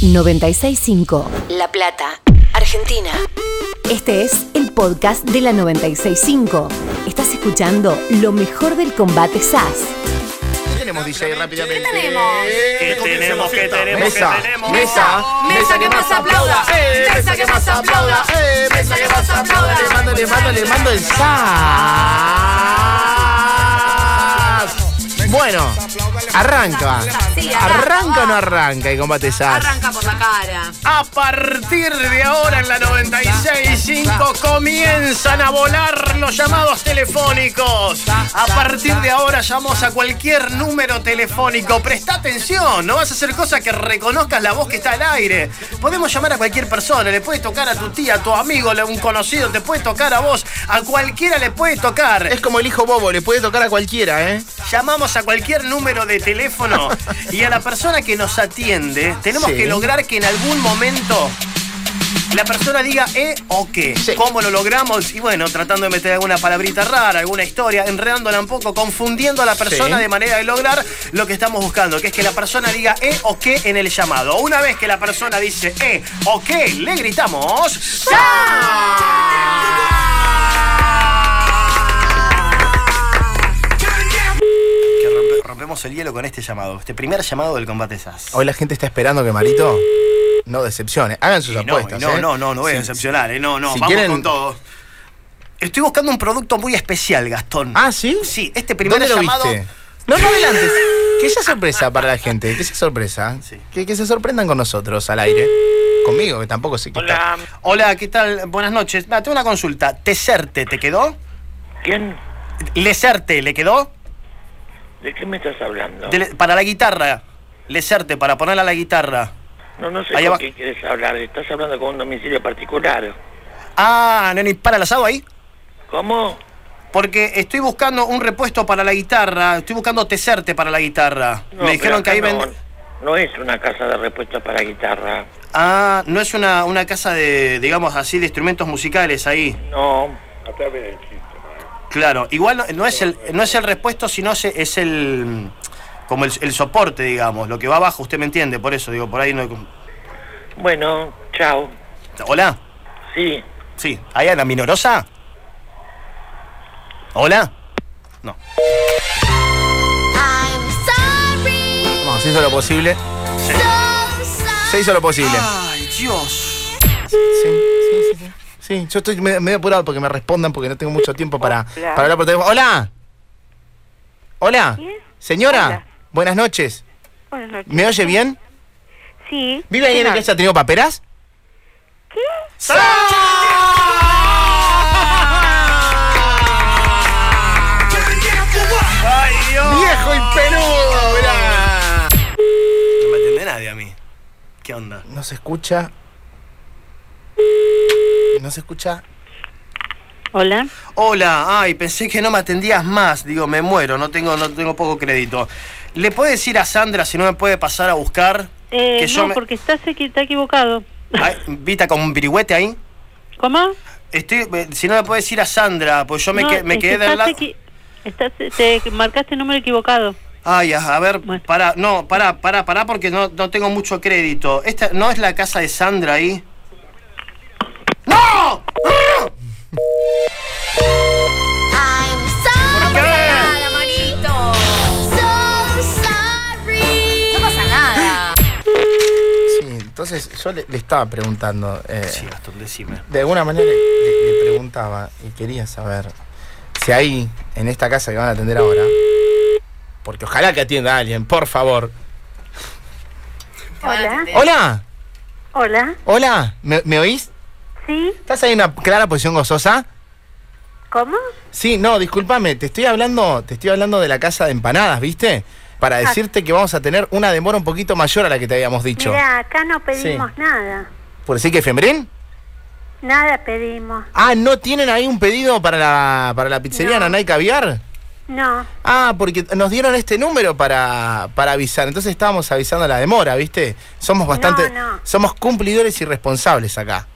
965 La Plata, Argentina. Este es el podcast de la 965. Estás escuchando lo mejor del combate SAS. ¿Qué tenemos, DJ, rápidamente? ¿Qué tenemos? ¿Qué tenemos? ¿Qué tenemos? Mesa, ¿Qué tenemos? mesa, Mesa que más aplauda. Mesa que más aplauda. Eh, Mesa que más aplauda. Le mando, le mando, le mando el SAS. Bueno, arranca. Sí, arranca. ¿Arranca o no arranca el combate SAS? Arranca por la cara. A partir de ahora en la 96.5 comienzan a volar los llamados telefónicos. A partir de ahora llamamos a cualquier número telefónico. Presta atención, no vas a hacer cosa que reconozcas la voz que está al aire. Podemos llamar a cualquier persona, le puede tocar a tu tía, a tu amigo, a un conocido, te puede tocar a vos, a cualquiera le puede tocar. Es como el hijo bobo, le puede tocar a cualquiera, ¿eh? Llamamos a cualquier número de teléfono y a la persona que nos atiende tenemos Sí. que lograr que en algún momento la persona diga eh o qué. Sí. ¿Cómo lo logramos? Y bueno, tratando de meter alguna palabrita rara, alguna historia, enredándola un poco, confundiendo a la persona Sí. de manera de lograr lo que estamos buscando, que es que la persona diga eh o qué en el llamado. Una vez que la persona dice eh o qué, le gritamos que el hielo con este llamado, este primer llamado del combate SAS. Hoy la gente está esperando que Marito no decepcione. Hagan sus Y no, apuestas, y no, ¿eh? no, no, no voy a decepcionar, eh, no, no, si vamos quieren- con todo. Estoy buscando un producto muy especial, Gastón. Ah, ¿sí? Sí, este primer ¿Dónde lo llamado. viste? No, no adelantes. Que sea sorpresa para la gente, que sea sorpresa. Sí. Que, que se sorprendan con nosotros al aire. Conmigo, que tampoco sé qué Hola, Hola, ¿qué tal? Buenas noches. Ah, tengo una consulta. ¿Teserte te quedó? ¿quién? ¿Leserte le quedó? ¿De qué me estás hablando? De para la guitarra. Leserte, para ponerla a la guitarra. No, no sé va. quién quieres hablar. Estás hablando con un domicilio particular. Ah, Neni, para el asado ahí. ¿Cómo? Porque estoy buscando un repuesto para la guitarra. Estoy buscando teserte para la guitarra. No, Me dijeron que ahí acá no, venden. No es una casa de repuestos para guitarra. Ah, no es una, una casa de, digamos así, de instrumentos musicales ahí. No. Claro, igual no, no es el no es el repuesto, sino se- es el como el, el soporte, digamos, lo que va abajo, usted me entiende, por eso digo, por ahí no hay... Bueno, chao. Hola, Sí. sí, ¿hay Ana Minorosa? Hola, no. Vamos, se hizo lo posible. Se hizo lo posible. Ay, Dios. Sí, sí, sí. sí. Sí, yo estoy me- medio apurado porque me respondan porque no tengo mucho tiempo para, Hola. para hablar por teléfono. ¡Hola! ¿Hola? ¿Quién? Señora, Hola. buenas noches. Buenas noches. ¿Me oye bien? Sí. ¿Vive ahí en ¿Quién el habla? que haya tenido paperas? ¿Qué? ¡Ay, Dios! ¡Viejo y peludo! mirá! No me entiende nadie a mí. ¿Qué onda? No se escucha. No se escucha. Hola. Hola, ay, pensé que no me atendías más. Digo, me muero, no tengo, no tengo poco crédito. ¿Le puede decir a Sandra si no me puede pasar a buscar? Eh, que yo no, me- porque estás está equivocado. Ay, ¿Vita con un pirigüete ahí? ¿Cómo? Estoy, eh, si no me puede decir a Sandra, pues yo me, No, que- me quedé del lado. equi- estás- te marcaste el número equivocado. Ay, a, a ver, Bueno. pará, no, pará, pará, pará, porque no, no tengo mucho crédito. ¿Esta no es la casa de Sandra ahí? Entonces yo le, le estaba preguntando. eh, Sí, Gastón, decime. De alguna manera le, preguntaba y quería saber si ahí, en esta casa que van a atender ahora, porque ojalá que atienda a alguien, por favor. Hola. Hola, Hola. hola, ¿me, me oís? ¿Sí? ¿Estás ahí en una clara posición gozosa? ¿Cómo? Sí, no, discúlpame, te estoy hablando, te estoy hablando de la casa de empanadas, ¿viste? Para decirte que vamos a tener una demora un poquito mayor a la que te habíamos dicho. Mira, acá no pedimos nada. ¿Por decir que Fembrín? Nada pedimos. Ah, ¿no tienen ahí un pedido para la, para la pizzería No. Nanay Caviar? No. Ah, porque nos dieron este número para, para avisar. Entonces estábamos avisando la demora, ¿viste? Somos bastante. no. Somos cumplidores y responsables acá.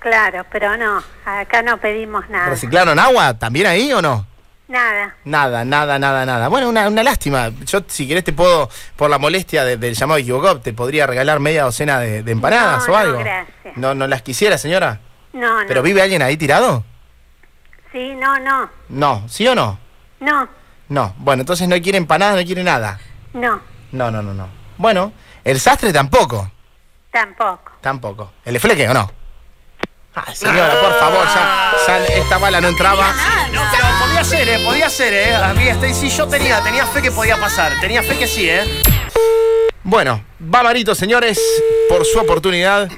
Claro, pero no. Acá no pedimos nada. ¿Reciclaron agua también ahí o no? Nada. Nada, nada, nada, nada. Bueno, una, una lástima. Yo, si querés, te puedo, por la molestia de- del llamado equivocado, te podría regalar media docena de, de empanadas No, o no, algo. gracias. No, no las quisiera, señora. No, no. ¿Pero vive alguien ahí tirado? Sí, no, no. No, ¿sí o no? No, No. Bueno, entonces no quiere empanadas, no quiere nada. no. No, no, no, no. Bueno, el sastre tampoco. Tampoco. Tampoco. ¿El fleque o no? Ay, señora, por favor, ya, ya esta bala no entraba. No, pero podía ser, ¿eh? Podía ser, ¿eh? A mí, este, sí, yo tenía, tenía fe que podía pasar. Tenía fe que sí, ¿eh? Bueno, va Marito, señores, por su oportunidad.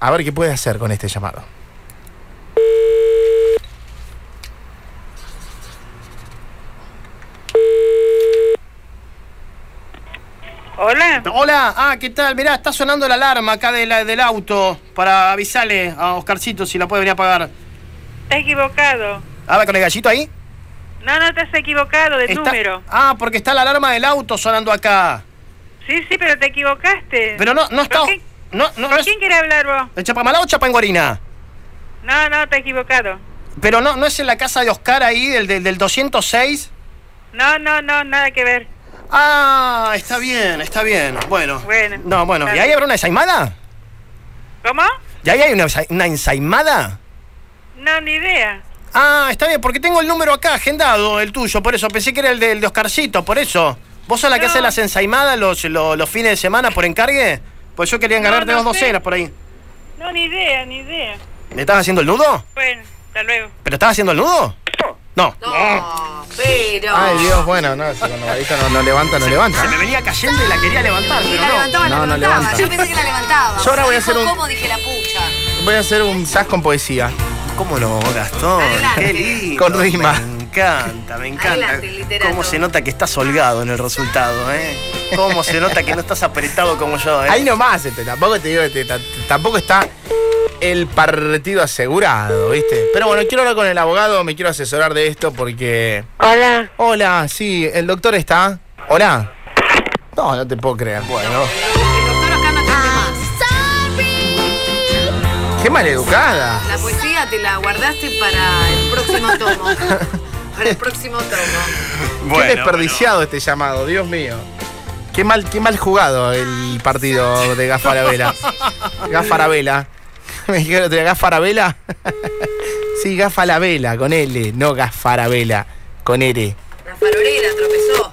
A ver qué puede hacer con este llamado. Hola, Hola, ah, ¿qué tal? Mirá, está sonando la alarma acá de la- del auto para avisarle a Oscarcito si la puede venir a pagar. estás equivocado. A ver, con el gallito ahí. No, no estás equivocado de Está- número. Ah, porque está la alarma del auto sonando acá. Sí, sí, pero te equivocaste. Pero no, no está. ¿Con quién, No, no, no con es. quién quiere hablar vos? ¿De Chapamalá o Chapanguarina? No, no, te equivocado. Pero no, no es en la casa de Oscar ahí, del, del, del 206. No, no, no, nada que ver. Ah, está bien, está bien. Bueno. Bueno, No, bueno. está ¿Y ahí habrá una ensaimada? ¿Cómo? ¿Y ahí hay una, una ensaimada? No, ni idea. Ah, está bien, porque tengo el número acá agendado, el tuyo, por eso. Pensé que era el de, el de Oscarcito, por eso. ¿Vos sos la que hace las ensaimadas los, los, los fines de semana por encargue? Pues yo quería encargarte no dos sé. docenas por ahí. No, ni idea, ni idea. ¿Le estás haciendo el nudo? Bueno, hasta luego. ¿Pero estás haciendo el nudo? No. No, pero. Ay, Dios, bueno, no, si cuando Marito no, no levanta, no levanta. Se me venía cayendo y la quería levantar, pero la no. levantaba, la No, no levantaba. levanta. Yo pensé que la levantaba. Yo ahora voy a hacer un- ¿Cómo dije la pucha? Voy a hacer un sas con poesía. ¿Cómo no, Gastón? Adelante. Qué lindo. Con rima. Me encanta, me encanta. Adelante, literato. Cómo se nota que estás holgado en el resultado, ¿eh? Cómo se nota que no estás apretado como yo, ¿eh? Ahí nomás, este, tampoco te digo, este, ta- tampoco está el partido asegurado, ¿viste? Pero bueno, quiero hablar con el abogado, me quiero asesorar de esto porque... Hola. Hola, sí, el doctor está. Hola. No, no te puedo creer. Bueno, El doctor acá no más. qué maleducada. La poesía te la guardaste para el próximo tomo. Para el próximo tomo. qué desperdiciado este llamado, Dios mío. Qué mal, qué mal jugado el partido de Gafarabela. Gafarabela. Me dijeron Gafarabela. sí, Gafarabela, con L, no Gafarabela, con R. La farolera tropezó.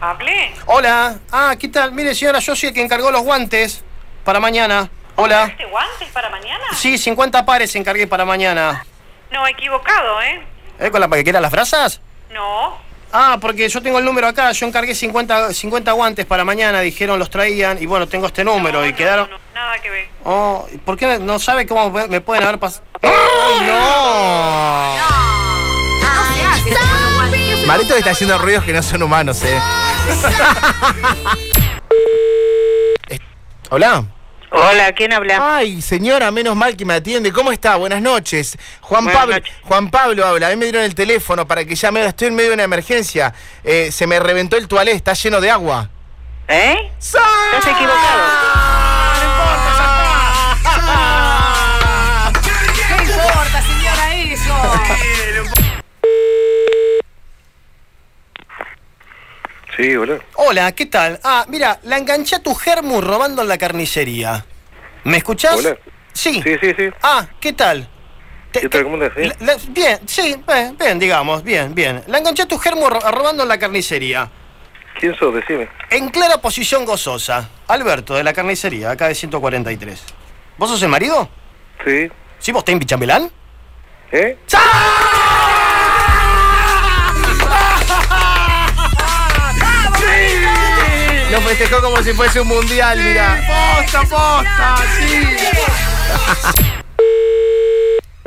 ¿Hablé? Hola. Ah, ¿qué tal? Mire, señora, yo soy el que encargó los guantes para mañana. Hola. ¿Este guantes para mañana? Sí, 50 pares encargué para mañana. No, equivocado, ¿eh? ¿Eh? ¿Con la paquetera las brasas? No. Ah, porque yo tengo el número acá, yo encargué 50, 50 guantes para mañana, dijeron los traían y bueno, tengo este número No, y no, quedaron... no, no, nada que ver. Oh, ¿por qué no sabe cómo me pueden haber pasado? ¡Ay, no! No se hace. esto con los guantes. ¿Qué hacemos Marito está haciendo ruidos que no son humanos, eh. Hola. Hola, ¿quién habla? Ay, señora, menos mal que me atiende. ¿Cómo está? Buenas noches. Juan Buenas Pablo, noches. Juan Pablo habla. A mí me dieron el teléfono para que llame. Estoy en medio de una emergencia. Eh, se me reventó el toalé, está lleno de agua. ¿Eh? ¡Sa- Estás equivocado. Sí, hola. Hola, ¿qué tal? Ah, mira, la enganché a tu germu robando en la carnicería. ¿Me escuchás? Hola. Sí. Sí, sí, sí. Ah, ¿qué tal? Te- ¿Qué tal? te- ¿Cómo? ¿Bien? la- la- bien, sí, bien, bien, digamos, bien, bien. La enganché a tu germu ro- robando en la carnicería. ¿Quién sos? Decime. En clara posición gozosa. Alberto, de la carnicería, acá de 143. ¿Vos sos el marido? Sí. ¿Sí, vos tenés chambelán? ¿Eh? Lo festejó como si fuese un mundial, mira. ¡Posta, posta! ¡Sí!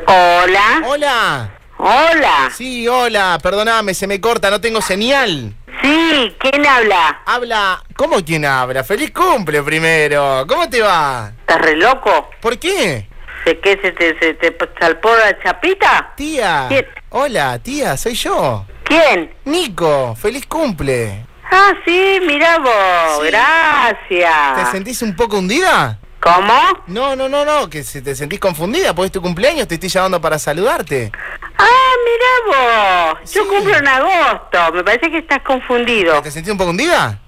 Hola. Hola. Hola. Sí, hola. Perdóname, se me corta, no tengo señal. Sí, ¿quién habla? Habla. ¿Cómo quién habla? ¡Feliz cumple primero! ¿Cómo te va? ¿Estás re loco? ¿Por qué? ¿De qué se te, se te salpó la chapita? Tía. ¿Quién? Hola, tía, soy yo. ¿Quién? Nico, feliz cumple. Ah, sí, mira vos. Sí. ¿Te Gracias. sentís un poco hundida? ¿Cómo? No, no, no, no, que si te sentís confundida, pues es tu cumpleaños, te estoy llamando para saludarte. Ah, mira vos. Yo cumplo en agosto. Me parece que estás confundido. ¿Te sentís un poco hundida?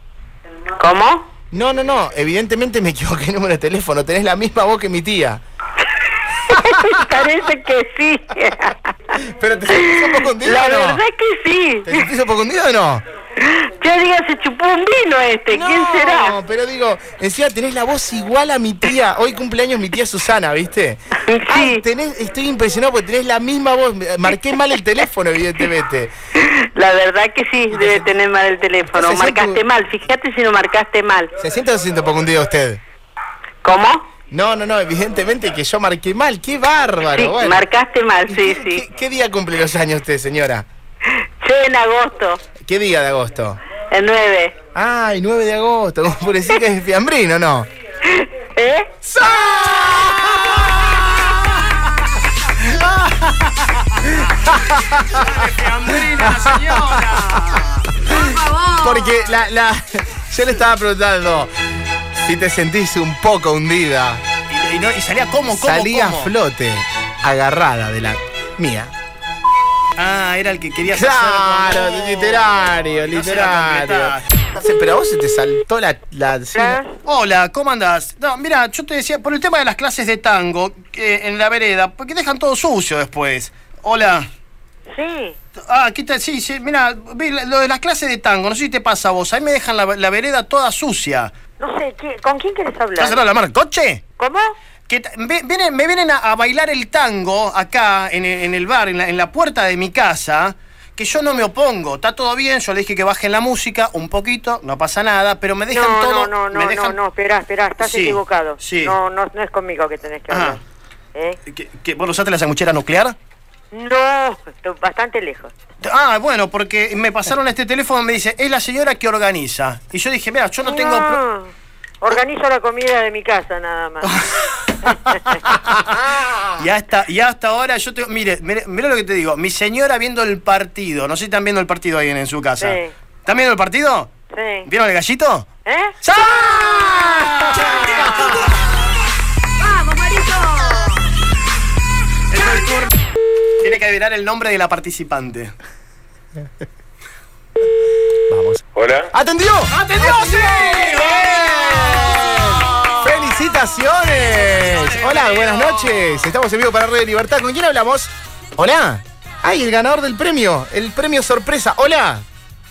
¿Cómo? No, no, no. Evidentemente me equivoqué el número de teléfono. Tenés la misma voz que mi tía. Parece que sí. Pero te sentís un poco hundida La o no? verdad que sí. ¿Te sentís un poco hundida o no? Yo digo, se chupó un vino este. ¿Quién No, será? pero digo, encima tenés la voz igual a mi tía. Hoy cumpleaños mi tía Susana, ¿viste? Sí. Ay, tenés, estoy impresionado porque tenés la misma voz. Marqué mal el teléfono, evidentemente. La verdad que sí, debe tener mal el teléfono. Marcaste mal. Fíjate si no marcaste mal. ¿Se siente o se siente un poco hundido usted? ¿Cómo? No, no, no, evidentemente que yo marqué mal. ¡Qué bárbaro! Sí, bueno. marcaste mal, ¿Y sí, qué, sí. qué- qué día cumple los años usted, señora? Yo en agosto, ¿Qué día de agosto? el 9. Ay, 9 de agosto, como por decir que es fiambrino, ¿no? ¿Eh? Fiambrina, señora. Por favor. Porque la, la, yo le estaba preguntando si te sentís un poco hundida. Y, y no- y salía como, como, Salía como. a flote, agarrada de la mía. Ah, era el que querías Claro, hacer. como- literario, No literario. completaste. No sé, pero a vos se te saltó la... la sí, ¿Ah? Hola, ¿cómo andás? No, mira, yo te decía, por el tema de las clases de tango que en la vereda, porque dejan todo sucio después. Hola. Sí. Ah, ¿qué tal? Sí, sí, mira, lo de las clases de tango, no sé si te pasa a vos, ahí me dejan la, la vereda toda sucia. No sé, ¿qué- ¿con quién quieres hablar? ¿Estás hablando de la marca coche? ¿Cómo? Que ve- vienen- me vienen a, a bailar el tango acá en, el- en el bar, en la, en la puerta de mi casa, que yo no me opongo, está todo bien, yo le dije que bajen la música un poquito, no pasa nada, pero me dejan No, todo... no, no, me no, dejan- no, no, espera, espera, estás Sí, equivocado. sí. No, no, no es conmigo que tenés que hablar. ¿Eh? ¿Que, que, ¿Vos usaste la sanguchera nuclear? No, bastante lejos. Ah, bueno, porque me pasaron este teléfono y me dice, es la señora que organiza. Y yo dije, mira, yo no tengo... pro- organizo la comida de mi casa nada más. Y hasta, y hasta ahora yo te... Mire, mire, mire lo que te digo. Mi señora viendo el partido. No sé si están viendo el partido ahí en, en su casa. Sí. ¿Están viendo el partido? Sí. ¿Vieron el gallito? ¿Eh? ¡Sí! ¡Vamos, Marito! Es el turno. Tiene que adivinar el nombre de la participante. Vamos. Hola. ¿Atendió? ¡Atendió! ¡Sí! ¡Felicitaciones! Hola, buenas noches. Estamos en vivo para Radio Libertad. ¿Con quién hablamos? Hola. Ay, el ganador del premio. El premio sorpresa. Hola.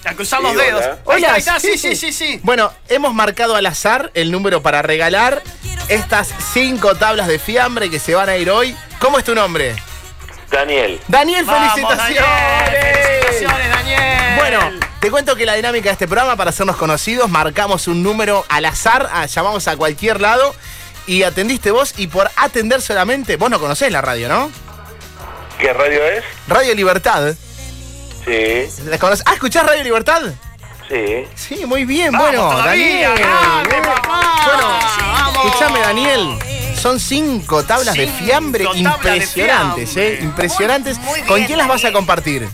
A cruzar los Sí, dedos. hola. Ahí está, ahí está. Sí, sí, sí, sí. Bueno, hemos marcado al azar el número para regalar estas cinco tablas de fiambre que se van a ir hoy. ¿Cómo es tu nombre? Daniel. Daniel, Vamos, felicitaciones. Daniel. Felicitaciones, Daniel. Bueno, te cuento que la dinámica de este programa, para hacernos conocidos, marcamos un número al azar, ah, llamamos a cualquier lado y atendiste vos y por atender solamente, vos no conocés la radio, ¿no? ¿Qué radio es? Radio Libertad. Sí, ¿La conocés? Ah, ¿escuchás Radio Libertad? sí. Sí, muy bien, Vamos bueno, todavía, Daniel. grande, bien. papá. Bueno, escúchame, Daniel. Son cinco tablas de Cinco fiambre tablas de impresionantes, fiambre. ¿eh? Impresionantes. Muy- muy ¿Con quién las vas a compartir?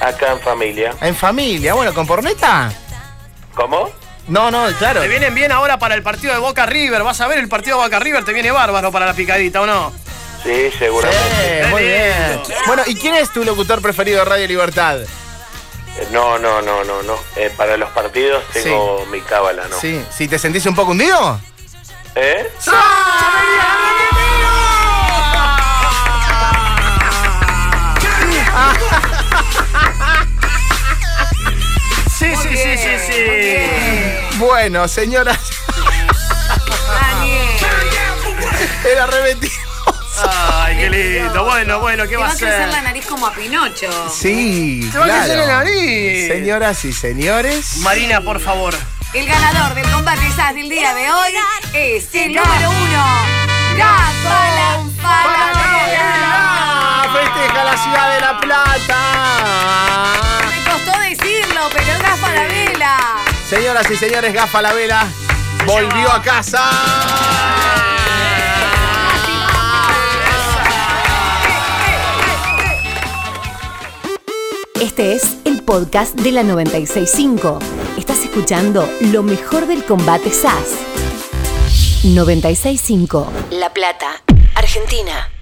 Acá en familia. En familia. Bueno, ¿con Porneta? ¿Cómo? No, no, claro. Te vienen bien ahora para el partido de Boca River. Vas a ver el partido de Boca River, te viene bárbaro para la picadita, ¿o no? Sí, seguramente. Sí, muy bien. Bueno, ¿y quién es tu locutor preferido de Radio Libertad? Eh, No, no, no, no, no. Eh, para los partidos tengo mi cábala, ¿no? Sí, ¿si te sentís un poco hundido? ¿Eh? Sí, sí, sí, sí, sí. Bueno, señoras, era repetido. Ay, qué lindo. Bueno, bueno, ¿qué Te va va a a crecer la nariz como a Pinocho. Sí, Te va a claro. crecer la nariz. Señoras y señores. Marina, por favor. El ganador del combate SAS del día de hoy es el número uno. Falabella. ¡Ah! ¡Festeja la ciudad de La Plata! Señoras y señores, Gafa la Vela volvió a casa. Este es el podcast de la 965. Estás escuchando lo mejor del combate SAS. 965. La Plata, Argentina.